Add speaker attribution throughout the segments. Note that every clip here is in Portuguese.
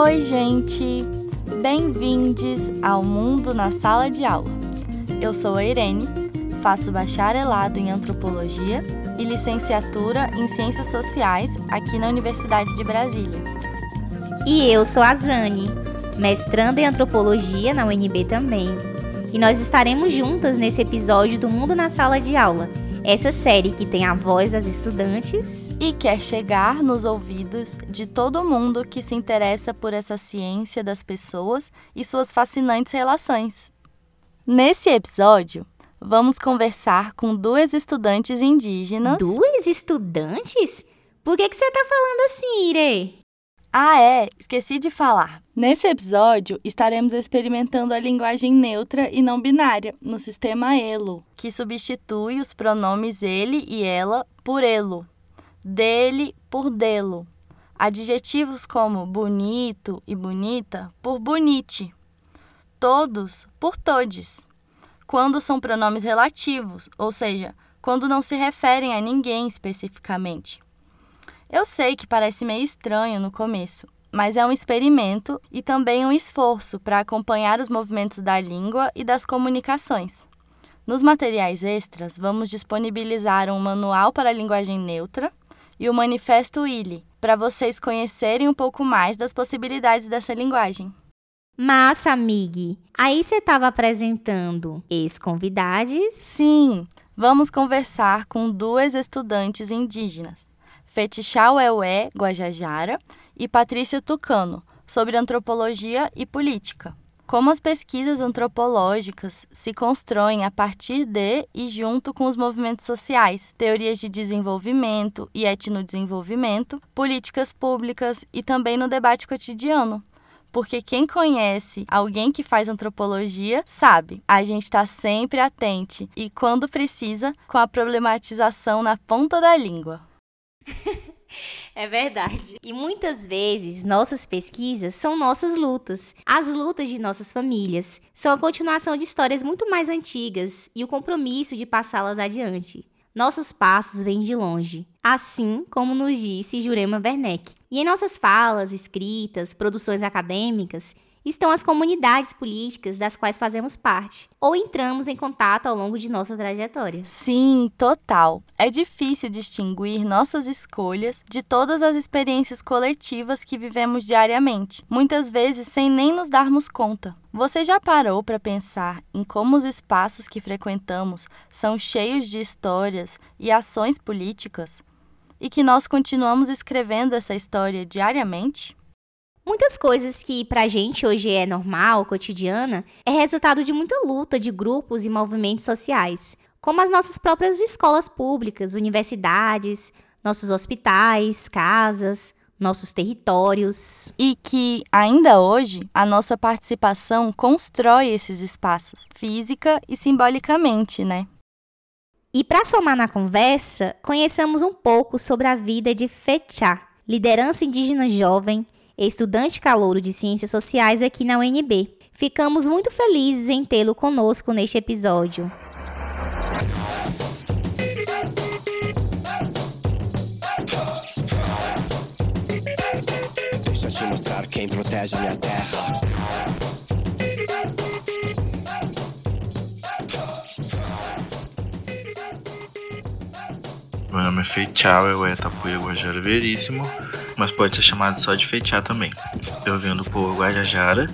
Speaker 1: Oi, gente! Bem-vindos ao Mundo na Sala de Aula. Eu sou a Irene, faço bacharelado em Antropologia e licenciatura em Ciências Sociais aqui na Universidade de Brasília.
Speaker 2: E eu sou a Zane, mestrando em Antropologia na UNB também. E nós estaremos juntas nesse episódio do Mundo na Sala de Aula, essa série que tem a voz das estudantes
Speaker 1: e quer chegar nos ouvidos de todo mundo que se interessa por essa ciência das pessoas e suas fascinantes relações. Nesse episódio, vamos conversar com duas estudantes indígenas.
Speaker 2: Duas estudantes? Por que, que você está falando assim, Ire?
Speaker 1: Ah, é, esqueci de falar. Nesse episódio, estaremos experimentando a linguagem neutra e não binária no sistema ELO, que substitui os pronomes ele e ela por elo, dele por delo, adjetivos como bonito e bonita por bonite, todos por todes, quando são pronomes relativos, ou seja, quando não se referem a ninguém especificamente. Eu sei que parece meio estranho no começo, mas é um experimento e também um esforço para acompanhar os movimentos da língua e das comunicações. Nos materiais extras, vamos disponibilizar um manual para a linguagem neutra e o Manifesto ILI, para vocês conhecerem um pouco mais das possibilidades dessa linguagem.
Speaker 2: Massa, amigue! Aí você estava apresentando ex-convidados?
Speaker 1: Sim, vamos conversar com duas estudantes indígenas. Fetichal Eué Guajajara e Patrícia Tucano, sobre antropologia e política. Como as pesquisas antropológicas se constroem a partir de e junto com os movimentos sociais, teorias de desenvolvimento e etnodesenvolvimento, políticas públicas e também no debate cotidiano. Porque quem conhece alguém que faz antropologia sabe, a gente está sempre atente e, quando precisa, com a problematização na ponta da língua.
Speaker 2: É verdade. E muitas vezes nossas pesquisas são nossas lutas, as lutas de nossas famílias. São a continuação de histórias muito mais antigas e o compromisso de passá-las adiante. Nossos passos vêm de longe, assim como nos disse Jurema Werneck. E em nossas falas, escritas, produções acadêmicas, estão as comunidades políticas das quais fazemos parte ou entramos em contato ao longo de nossa trajetória.
Speaker 1: Sim, total. É difícil distinguir nossas escolhas de todas as experiências coletivas que vivemos diariamente, muitas vezes sem nem nos darmos conta. Você já parou para pensar em como os espaços que frequentamos são cheios de histórias e ações políticas? E que nós continuamos escrevendo essa história diariamente?
Speaker 2: Muitas coisas que pra gente hoje é normal, cotidiana, é resultado de muita luta de grupos e movimentos sociais, como as nossas próprias escolas públicas, universidades, nossos hospitais, casas, nossos territórios.
Speaker 1: E que, ainda hoje, a nossa participação constrói esses espaços, física e simbolicamente, né?
Speaker 2: E para somar na conversa, conheçamos um pouco sobre a vida de Fechá, liderança indígena jovem estudante calouro de Ciências Sociais aqui na UNB. Ficamos muito felizes em tê-lo conosco neste episódio. Deixa eu te mostrar quem protege a minha terra.
Speaker 3: Meu nome é Feichal, eu é Tapuia Guajara Veríssimo mas pode ser chamado só de feitear também. Eu venho do povo Guajajara,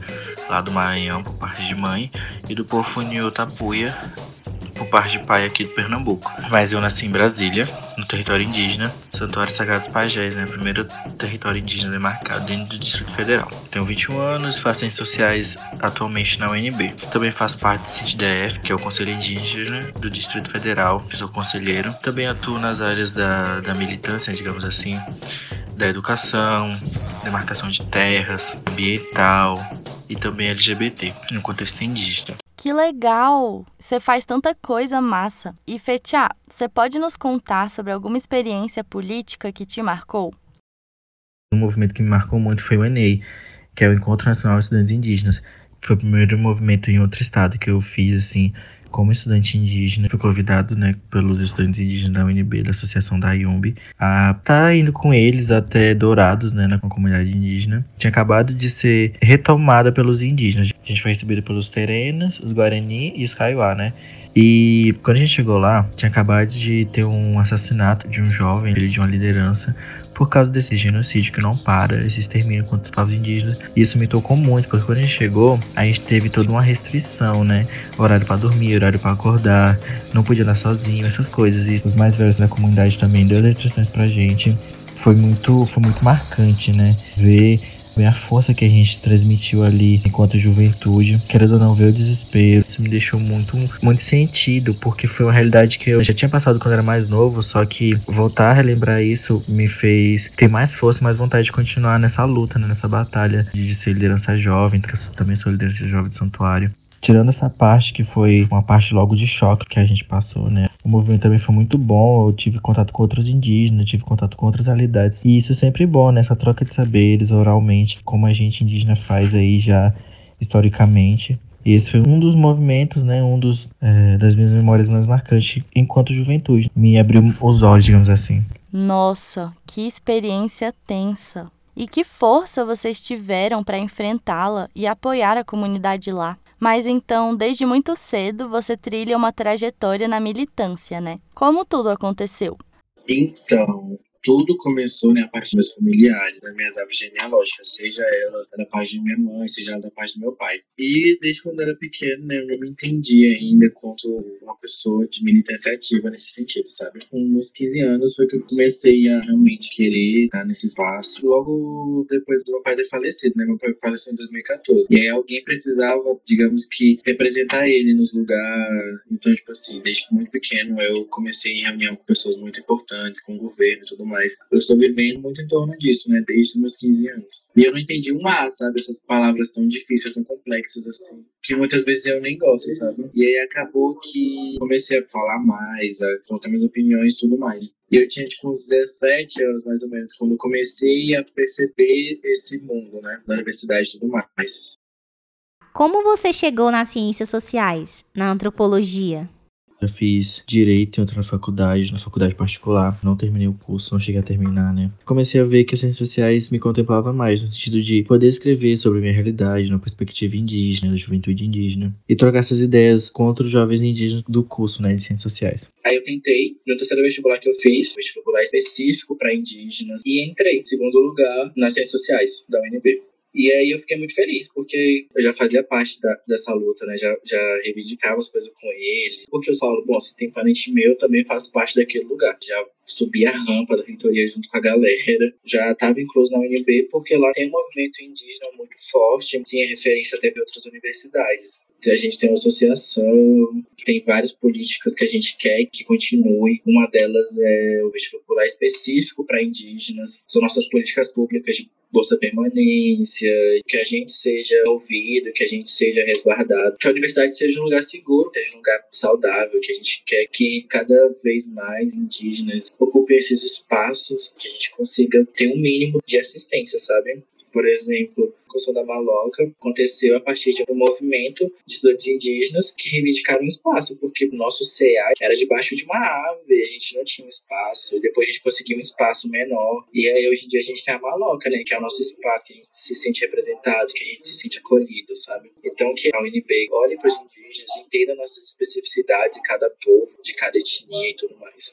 Speaker 3: lá do Maranhão, por parte de mãe, e do povo Funil Tapuia, por parte de pai aqui do Pernambuco. Mas eu nasci em Brasília, no território indígena, Santuário Sagrados Pajés, né? Primeiro território indígena demarcado dentro do Distrito Federal. Tenho 21 anos, faço ciências sociais atualmente na UNB. Também faço parte do CITDF, que é o Conselho Indígena do Distrito Federal, sou conselheiro. Também atuo nas áreas da, da militância, digamos assim, da educação, demarcação de terras, ambiental e também LGBT no contexto indígena.
Speaker 1: Que legal! Você faz tanta coisa massa. E Fetiá, você pode nos contar sobre alguma experiência política que te marcou?
Speaker 3: Um movimento que me marcou muito foi o ENEI, que é o Encontro Nacional de Estudantes Indígenas, Foi o primeiro movimento em outro estado que eu fiz, assim, como estudante indígena, fui convidado, né, pelos estudantes indígenas da UNB, da Associação da IUMB, a estar tá indo com eles até Dourados, né, na comunidade indígena. Tinha acabado de ser retomada pelos indígenas. A gente foi recebido pelos Terenas, os Guarani e os Kaiowá, né? E quando a gente chegou lá, tinha acabado de ter um assassinato de um jovem, de uma liderança, por causa desse genocídio que não para, esse extermínio contra os povos indígenas. E isso me tocou muito, porque quando a gente chegou, a gente teve toda uma restrição, né? Horário para dormir, horário para acordar, não podia andar sozinho, essas coisas. E os mais velhos da comunidade também deu restrições pra gente. Foi muito, foi muito marcante, né? Ver ver a força que a gente transmitiu ali enquanto juventude. Querendo ou não ver o desespero. Isso me deixou muito, muito sentido, porque foi uma realidade que eu já tinha passado quando era mais novo, só que voltar a relembrar isso me fez ter mais força mais vontade de continuar nessa luta, né, nessa batalha de ser liderança jovem, que eu também sou liderança jovem do santuário. Tirando essa parte que foi uma parte logo de choque que a gente passou, né? O movimento também foi muito bom. Eu tive contato com outros indígenas, tive contato com outras realidades. E isso é sempre bom, né? Essa troca de saberes oralmente, como a gente indígena faz aí já historicamente. E esse foi um dos movimentos, né? Um dos é, das minhas memórias mais marcantes enquanto juventude. Me abriu os olhos, digamos assim.
Speaker 1: Nossa, que experiência tensa. E que força vocês tiveram para enfrentá-la e apoiar a comunidade lá. Mas então, desde muito cedo, você trilha uma trajetória na militância, né? Como tudo aconteceu?
Speaker 4: Então, tudo começou né, a partir dos meus familiares, das minhas árvores genealógicas, seja ela da parte de minha mãe, seja ela da parte do meu pai. E desde quando eu era pequeno, né, eu não me entendia ainda como uma pessoa de militância ativa nesse sentido, sabe? Com uns 15 anos foi que eu comecei a realmente querer estar nesse espaço. Logo depois do meu pai ter falecido, né? Meu pai faleceu em 2014. E aí alguém precisava, digamos que, representar ele nos lugares. Então, tipo assim, desde muito pequeno eu comecei em reunião com pessoas muito importantes, com o governo e tudo mais mas eu estou vivendo muito em torno disso, né, desde os meus 15 anos. E eu não entendi um A, sabe, essas palavras tão difíceis, tão complexas assim, que muitas vezes eu nem gosto, sabe? E aí acabou que comecei a falar mais, a contar minhas opiniões e tudo mais. E eu tinha, tipo, uns 17 anos, mais ou menos, quando comecei a perceber esse mundo, né, da universidade e tudo mais.
Speaker 2: Como você chegou nas ciências sociais, na antropologia?
Speaker 3: Eu fiz direito em outra faculdade, na faculdade particular. Não terminei o curso, não cheguei a terminar, né? Comecei a ver que as ciências sociais me contemplava mais, no sentido de poder escrever sobre a minha realidade, na perspectiva indígena, da juventude indígena, e trocar essas ideias com outros jovens indígenas do curso, né, de ciências sociais.
Speaker 4: Aí eu tentei, no terceiro vestibular que eu fiz, vestibular específico para indígenas, e entrei em segundo lugar nas ciências sociais da UNB. E aí eu fiquei muito feliz, porque eu já fazia parte da, dessa luta, né? Já, já reivindicava as coisas com eles. Porque eu falo, bom, se tem parente meu, eu também faço parte daquele lugar. Já subi a rampa da Vitória junto com a galera. Já estava incluso na UNB, porque lá tem um movimento indígena muito forte, tinha referência até de outras universidades. A gente tem uma associação, tem várias políticas que a gente quer que continue. Uma delas é o vestibular específico para indígenas. São nossas políticas públicas de bolsa permanência, que a gente seja ouvido, que a gente seja resguardado, que a universidade seja um lugar seguro, seja um lugar saudável, que a gente quer que cada vez mais indígenas ocupem esses espaços, que a gente consiga ter um mínimo de assistência, sabe? Por exemplo, a questão da maloca aconteceu a partir de um movimento de estudantes indígenas que reivindicaram espaço, porque o nosso CA era debaixo de uma árvore, a gente não tinha espaço, depois a gente conseguiu um espaço menor, e aí hoje em dia a gente tem a maloca, né, que é o nosso espaço, que a gente se sente representado, que a gente se sente acolhido, sabe? Então que a UNB olhe para os indígenas, entenda nossas especificidades de cada povo, de cada etnia e tudo mais.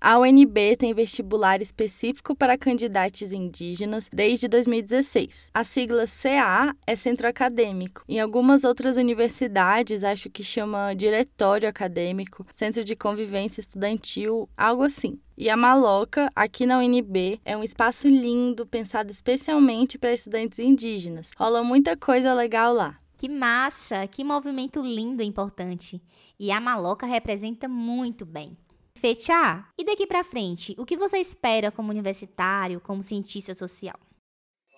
Speaker 1: A UNB tem vestibular específico para candidatos indígenas desde 2016. A sigla CA é centro acadêmico. Em algumas outras universidades, acho que chama diretório acadêmico, centro de convivência estudantil, algo assim. E a Maloca, aqui na UNB, é um espaço lindo, pensado especialmente para estudantes indígenas. Rola muita coisa legal lá.
Speaker 2: Que massa! Que movimento lindo e importante. E a Maloca representa muito bem. Fechar. E daqui para frente, o que você espera como universitário, como cientista social?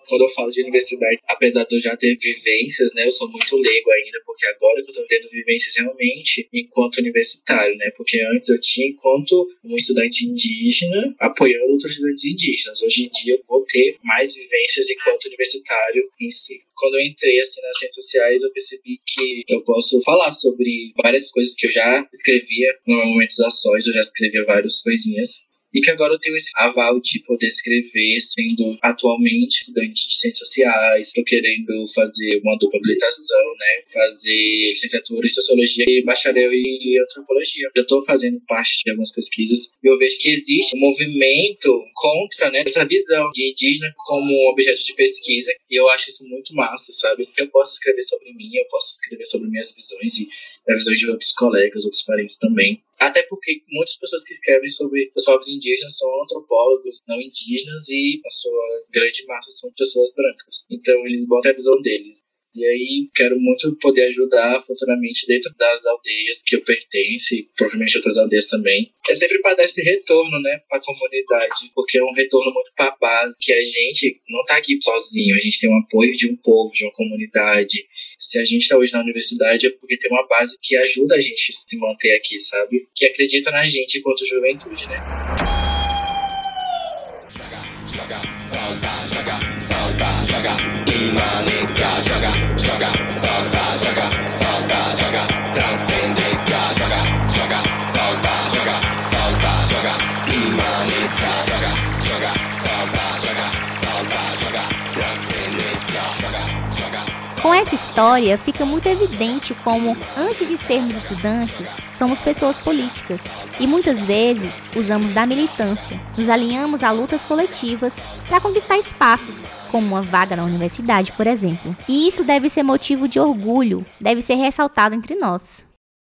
Speaker 4: Quando eu falo de universidade, apesar de eu já ter vivências, né, eu sou muito leigo ainda, porque agora que eu tô tendo vivências realmente enquanto universitário, né, porque antes eu tinha enquanto um estudante indígena apoiando outros estudantes indígenas. Hoje em dia eu vou ter mais vivências enquanto universitário em si. Quando eu entrei assim nas ciências sociais, eu percebi que eu posso falar sobre várias coisas que eu já escrevia, momentos a sós, eu já escrevia várias coisinhas e que agora eu tenho esse aval de poder escrever, sendo atualmente estudante de ciências sociais, estou querendo fazer uma dupla habilitação, né, fazer licenciatura em sociologia e bacharel em antropologia. Eu estou fazendo parte de algumas pesquisas e eu vejo que existe um movimento contra, né, essa visão de indígena como objeto de pesquisa e eu acho isso muito massa, sabe? Eu posso escrever sobre mim, eu posso escrever sobre minhas visões e a visão de outros colegas, outros parentes também. Até porque muitas pessoas que escrevem sobre os povos indígenas são antropólogos não indígenas e a sua grande massa são pessoas brancas. Então eles botam a visão deles. E aí quero muito poder ajudar futuramente dentro das aldeias que eu pertenço e provavelmente outras aldeias também. É sempre para dar esse retorno, né, para a comunidade, porque é um retorno muito para a base, que a gente não está aqui sozinho, a gente tem o apoio de um povo, de uma comunidade, se a gente está hoje na universidade é porque tem uma base que ajuda a gente a se manter aqui, sabe? Que acredita na gente enquanto juventude, né? Joga, joga, solta, joga, solta, joga, imanência, joga, joga, solta,
Speaker 2: Com essa história, fica muito evidente como, antes de sermos estudantes, somos pessoas políticas e muitas vezes usamos da militância, nos alinhamos a lutas coletivas para conquistar espaços, como uma vaga na universidade, por exemplo. E isso deve ser motivo de orgulho, deve ser ressaltado entre nós.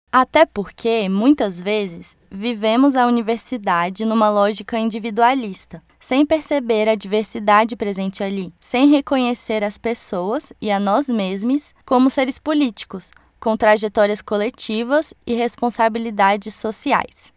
Speaker 1: Até porque, muitas vezes, vivemos a universidade numa lógica individualista, sem perceber a diversidade presente ali, sem reconhecer as pessoas e a nós mesmos como seres políticos, com trajetórias coletivas e responsabilidades sociais.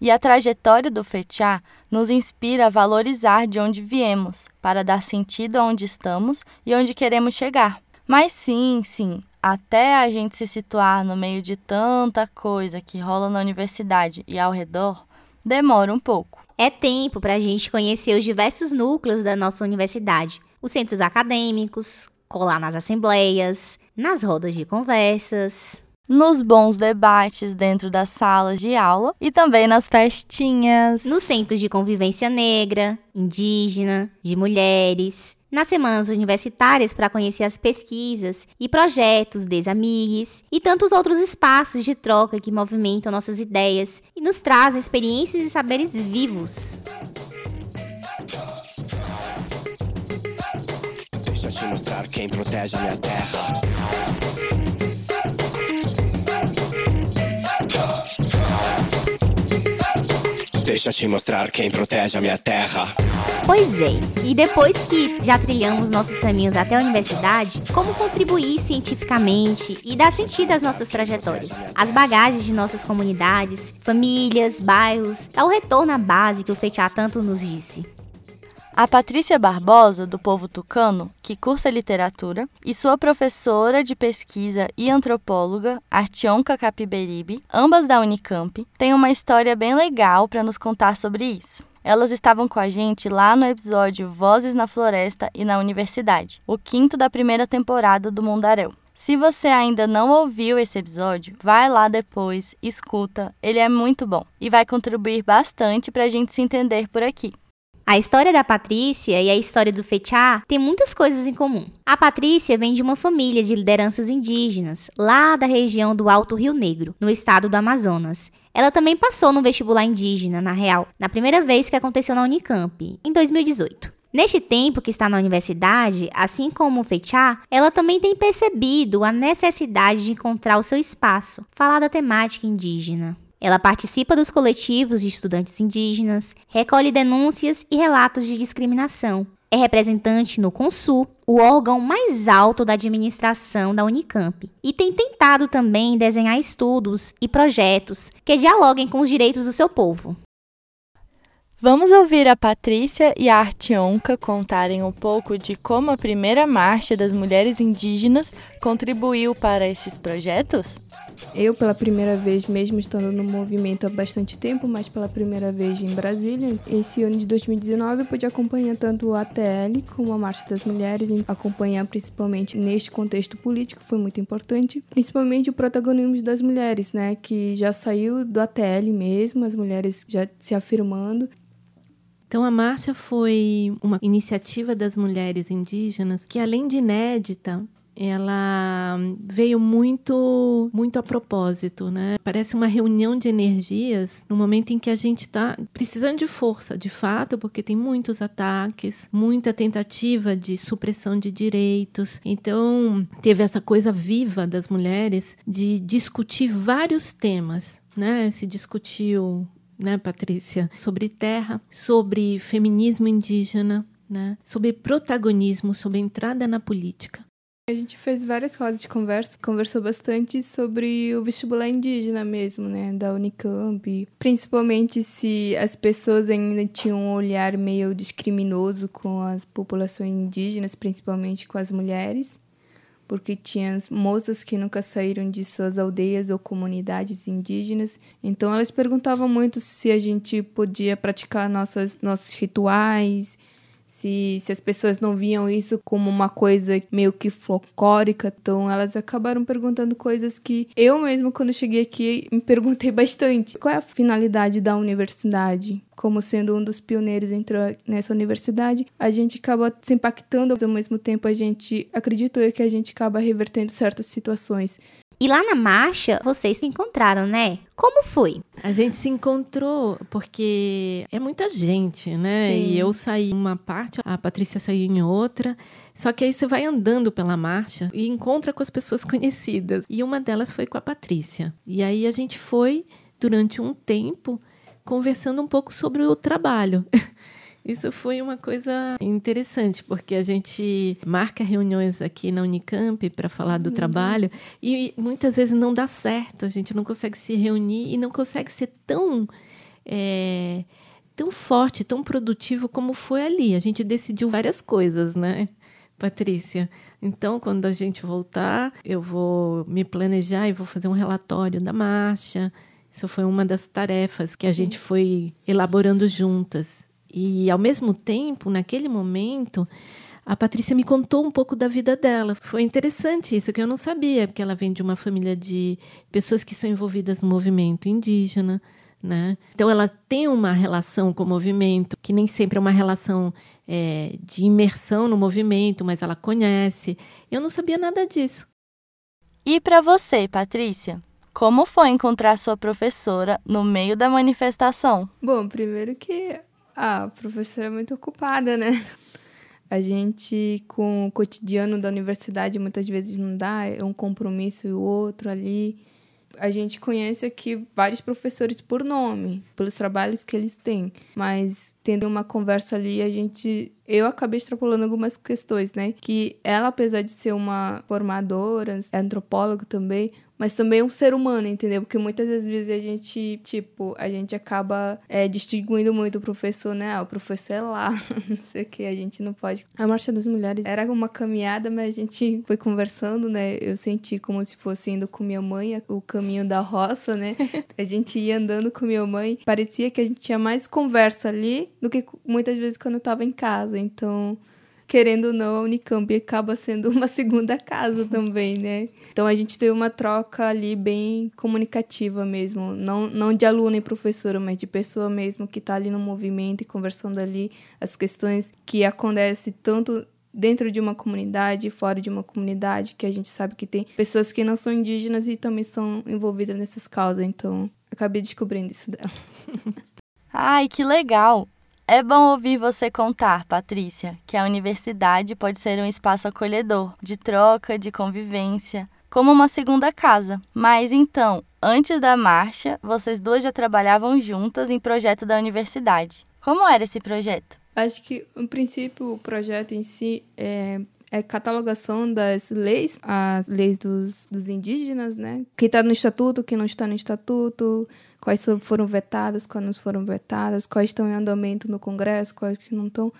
Speaker 1: E a trajetória do FETIA nos inspira a valorizar de onde viemos, para dar sentido aonde estamos e onde queremos chegar. Mas sim, sim, até a gente se situar no meio de tanta coisa que rola na universidade e ao redor, demora um pouco.
Speaker 2: É tempo para a gente conhecer os diversos núcleos da nossa universidade, os centros acadêmicos, colar nas assembleias, nas rodas de conversas,
Speaker 1: nos bons debates dentro das salas de aula e também nas festinhas,
Speaker 2: nos centros de convivência negra, indígena, de mulheres, nas semanas universitárias para conhecer as pesquisas e projetos desamigues e tantos outros espaços de troca que movimentam nossas ideias e nos trazem experiências e saberes vivos. Deixa eu te mostrar quem protege a minha terra. Deixa eu te mostrar quem protege a minha terra. Pois é, e depois que já trilhamos nossos caminhos até a universidade, como contribuir cientificamente e dar sentido às nossas trajetórias, às bagagens de nossas comunidades, famílias, bairros, ao retorno à base que o Fetiá tanto nos disse.
Speaker 1: A Patrícia Barbosa, do povo tucano, que cursa literatura, e sua professora de pesquisa e antropóloga, Artionka Capiberibe, ambas da Unicamp, têm uma história bem legal para nos contar sobre isso. Elas estavam com a gente lá no episódio Vozes na Floresta e na Universidade, o quinto da primeira temporada do Mundaréu. Se você ainda não ouviu esse episódio, vai lá depois, escuta, ele é muito bom e vai contribuir bastante para a gente se entender por aqui.
Speaker 2: A história da Patrícia e a história do Fechá têm muitas coisas em comum. A Patrícia vem de uma família de lideranças indígenas, lá da região do Alto Rio Negro, no estado do Amazonas. Ela também passou no vestibular indígena, na real, na primeira vez que aconteceu na Unicamp, em 2018. Neste tempo que está na universidade, assim como o Fechá, ela também tem percebido a necessidade de encontrar o seu espaço, falar da temática indígena. Ela participa dos coletivos de estudantes indígenas, recolhe denúncias e relatos de discriminação. É representante no Consul, o órgão mais alto da administração da Unicamp, e tem tentado também desenhar estudos e projetos que dialoguem com os direitos do seu povo.
Speaker 1: Vamos ouvir a Patrícia e a Artionca contarem um pouco de como a primeira marcha das mulheres indígenas contribuiu para esses projetos?
Speaker 5: Eu, pela primeira vez, mesmo estando no movimento há bastante tempo, mas pela primeira vez em Brasília, esse ano de 2019, eu pude acompanhar tanto o ATL como a Marcha das Mulheres, acompanhar principalmente neste contexto político, foi muito importante, principalmente o protagonismo das mulheres, né, que já saiu do ATL mesmo, as mulheres já se afirmando,
Speaker 6: então, a marcha foi uma iniciativa das mulheres indígenas que, além de inédita, ela veio muito muito a propósito, né? Parece uma reunião de energias no momento em que a gente está precisando de força, de fato, porque tem muitos ataques, muita tentativa de supressão de direitos. Então, teve essa coisa viva das mulheres de discutir vários temas, né? Se discutiu né, Patrícia? Sobre terra, sobre feminismo indígena, né? Sobre protagonismo, sobre entrada na política.
Speaker 5: A gente fez várias rodas de conversa, conversou bastante sobre o vestibular indígena mesmo, né, da Unicamp, principalmente se as pessoas ainda tinham um olhar meio discriminoso com as populações indígenas, principalmente com as mulheres porque tinha moças que nunca saíram de suas aldeias ou comunidades indígenas. Então elas perguntavam muito se a gente podia praticar nossas, nossos rituais, se, se as pessoas não viam isso como uma coisa meio que folclórica, então elas acabaram perguntando coisas que eu mesma, quando cheguei aqui, me perguntei bastante. Qual é a finalidade da universidade? Como sendo um dos pioneiros entrou nessa universidade, a gente acaba se impactando, ao mesmo tempo a gente, acredito eu que a gente acaba revertendo certas situações.
Speaker 2: E lá na marcha, vocês se encontraram, né? Como foi?
Speaker 6: A gente se encontrou porque é muita gente, né? Sim. E eu saí uma parte, a Patrícia saiu em outra. Só que aí você vai andando pela marcha e encontra com as pessoas conhecidas. E uma delas foi com a Patrícia. E aí a gente foi durante um tempo conversando um pouco sobre o trabalho. Isso foi uma coisa interessante, porque a gente marca reuniões aqui na Unicamp para falar do uhum. trabalho e muitas vezes não dá certo, a gente não consegue se reunir e não consegue ser tão. É, tão forte, tão produtivo como foi ali. A gente decidiu várias coisas, né, Patrícia? Então, quando a gente voltar, eu vou me planejar e vou fazer um relatório da marcha. Isso foi uma das tarefas que a gente foi elaborando juntas. E ao mesmo tempo, naquele momento, a Patrícia me contou um pouco da vida dela. Foi interessante isso, que eu não sabia, porque ela vem de uma família de pessoas que são envolvidas no movimento indígena. Né? Então, ela tem uma relação com o movimento, que nem sempre é uma relação é, de imersão no movimento, mas ela conhece. Eu não sabia nada disso.
Speaker 1: E para você, Patrícia? Como foi encontrar sua professora no meio da manifestação?
Speaker 5: Bom, primeiro que ah, a professora é muito ocupada, né? A gente, com o cotidiano da universidade, muitas vezes não dá, é um compromisso e o outro ali. A gente conhece aqui vários professores por nome, pelos trabalhos que eles têm, mas tendo uma conversa ali, a gente eu acabei extrapolando algumas questões, né? Que ela, apesar de ser uma formadora, é antropóloga também, mas também um ser humano, entendeu? Porque muitas das vezes a gente, tipo, a gente acaba é, distinguindo muito o professor, né? Ah, o professor é lá, não sei o que, a gente não pode. A Marcha das Mulheres era uma caminhada, mas a gente foi conversando, né? Eu senti como se fosse indo com minha mãe, o caminho da roça, né? A gente ia andando com minha mãe, parecia que a gente tinha mais conversa ali do que muitas vezes quando eu tava em casa. Então, querendo ou não, a Unicamp acaba sendo uma segunda casa também, né? Então a gente teve uma troca ali bem comunicativa mesmo, não, não de aluno e professora, mas de pessoa mesmo que está ali no movimento e conversando ali as questões que acontecem tanto dentro de uma comunidade fora de uma comunidade, que a gente sabe que tem pessoas que não são indígenas e também são envolvidas nessas causas, então acabei descobrindo isso dela.
Speaker 1: Ai, que legal! É bom ouvir você contar, Patrícia, que a universidade pode ser um espaço acolhedor, de troca, de convivência, como uma segunda casa. Mas então, antes da marcha, vocês duas já trabalhavam juntas em projeto da universidade. Como era esse projeto?
Speaker 5: Acho que, no princípio, o projeto em si é, é catalogação das leis, as leis dos, dos indígenas, né? Que está no estatuto, que não está no estatuto, quais foram vetadas, quais não foram vetadas, quais estão em andamento no Congresso, quais que não estão.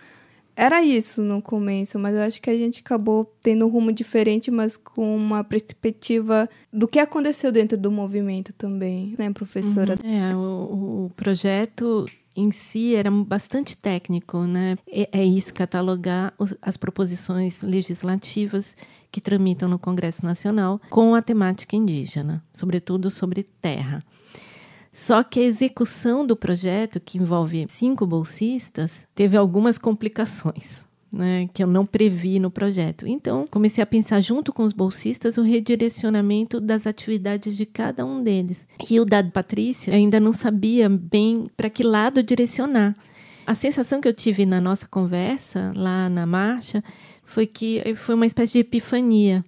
Speaker 5: Era isso no começo, mas eu acho que a gente acabou tendo um rumo diferente, mas com uma perspectiva do que aconteceu dentro do movimento também, né, professora?
Speaker 6: Uhum. É, o, o projeto em si era bastante técnico, né? É, é isso, catalogar as proposições legislativas que tramitam no Congresso Nacional com a temática indígena, sobretudo sobre terra. Só que a execução do projeto, que envolve cinco bolsistas, teve algumas complicações. Né, que eu não previ no projeto. Então, comecei a pensar junto com os bolsistas o redirecionamento das atividades de cada um deles. E o da Patrícia ainda não sabia bem para que lado direcionar. A sensação que eu tive na nossa conversa lá na marcha foi que foi uma espécie de epifania.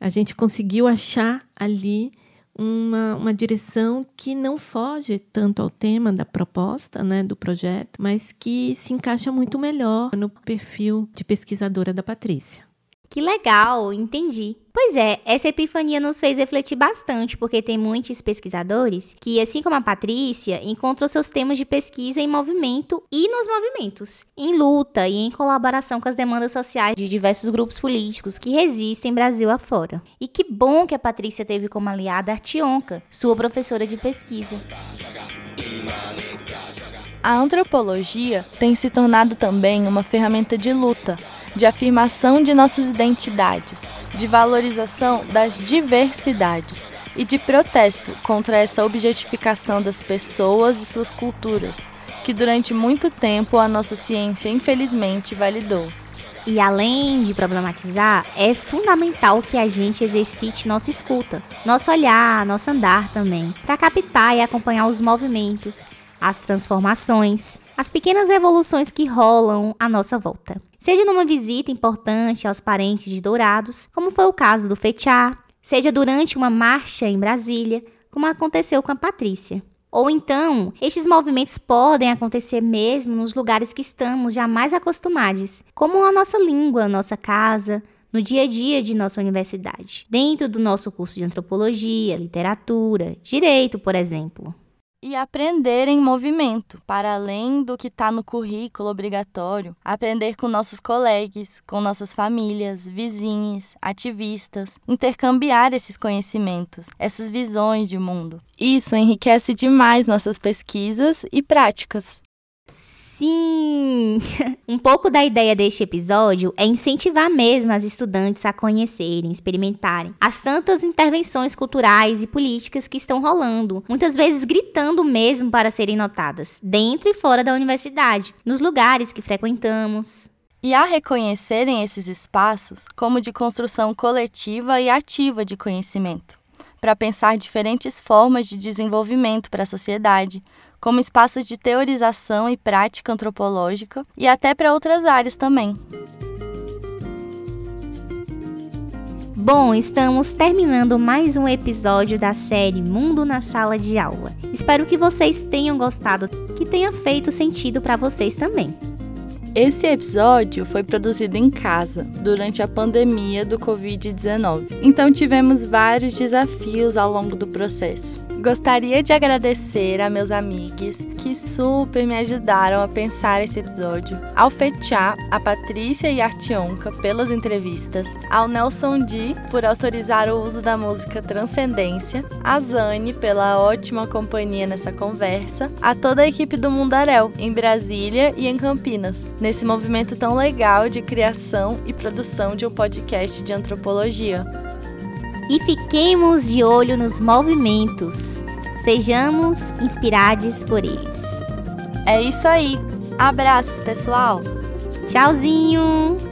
Speaker 6: A gente conseguiu achar ali uma, uma direção que não foge tanto ao tema da proposta, né, do projeto, mas que se encaixa muito melhor no perfil de pesquisadora da Patrícia.
Speaker 2: Que legal, entendi. Pois é, essa epifania nos fez refletir bastante, porque tem muitos pesquisadores que, assim como a Patrícia, encontram seus temas de pesquisa em movimento e nos movimentos, em luta e em colaboração com as demandas sociais de diversos grupos políticos que resistem Brasil afora. E que bom que a Patrícia teve como aliada a Tionca, sua professora de pesquisa.
Speaker 1: A antropologia tem se tornado também uma ferramenta de luta de afirmação de nossas identidades, de valorização das diversidades e de protesto contra essa objetificação das pessoas e suas culturas, que durante muito tempo a nossa ciência infelizmente validou.
Speaker 2: E além de problematizar, é fundamental que a gente exercite nossa escuta, nosso olhar, nosso andar também, para captar e acompanhar os movimentos, as transformações, as pequenas revoluções que rolam à nossa volta seja numa visita importante aos parentes de Dourados, como foi o caso do Fechá, seja durante uma marcha em Brasília, como aconteceu com a Patrícia. Ou então, estes movimentos podem acontecer mesmo nos lugares que estamos jamais acostumados, como a nossa língua, a nossa casa, no dia a dia de nossa universidade, dentro do nosso curso de antropologia, literatura, direito, por exemplo
Speaker 1: e aprender em movimento, para além do que está no currículo obrigatório, aprender com nossos colegas, com nossas famílias, vizinhos, ativistas, intercambiar esses conhecimentos, essas visões de mundo. Isso enriquece demais nossas pesquisas e práticas.
Speaker 2: Sim! Um pouco da ideia deste episódio é incentivar mesmo as estudantes a conhecerem, experimentarem as tantas intervenções culturais e políticas que estão rolando, muitas vezes gritando mesmo para serem notadas, dentro e fora da universidade, nos lugares que frequentamos.
Speaker 1: E a reconhecerem esses espaços como de construção coletiva e ativa de conhecimento, para pensar diferentes formas de desenvolvimento para a sociedade, como espaços de teorização e prática antropológica e até para outras áreas também.
Speaker 2: Bom, estamos terminando mais um episódio da série Mundo na Sala de Aula. Espero que vocês tenham gostado, que tenha feito sentido para vocês também.
Speaker 1: Esse episódio foi produzido em casa, durante a pandemia do Covid-19. Então tivemos vários desafios ao longo do processo. Gostaria de agradecer a meus amigos que super me ajudaram a pensar esse episódio, ao Fechá, a Patrícia e Artionca pelas entrevistas, ao Nelson Di por autorizar o uso da música Transcendência, a Zane pela ótima companhia nessa conversa, a toda a equipe do Mundaréu, em Brasília e em Campinas, nesse movimento tão legal de criação e produção de um podcast de antropologia
Speaker 2: e fiquemos de olho nos movimentos. Sejamos inspirados por eles.
Speaker 1: É isso aí. Abraços, pessoal.
Speaker 2: Tchauzinho.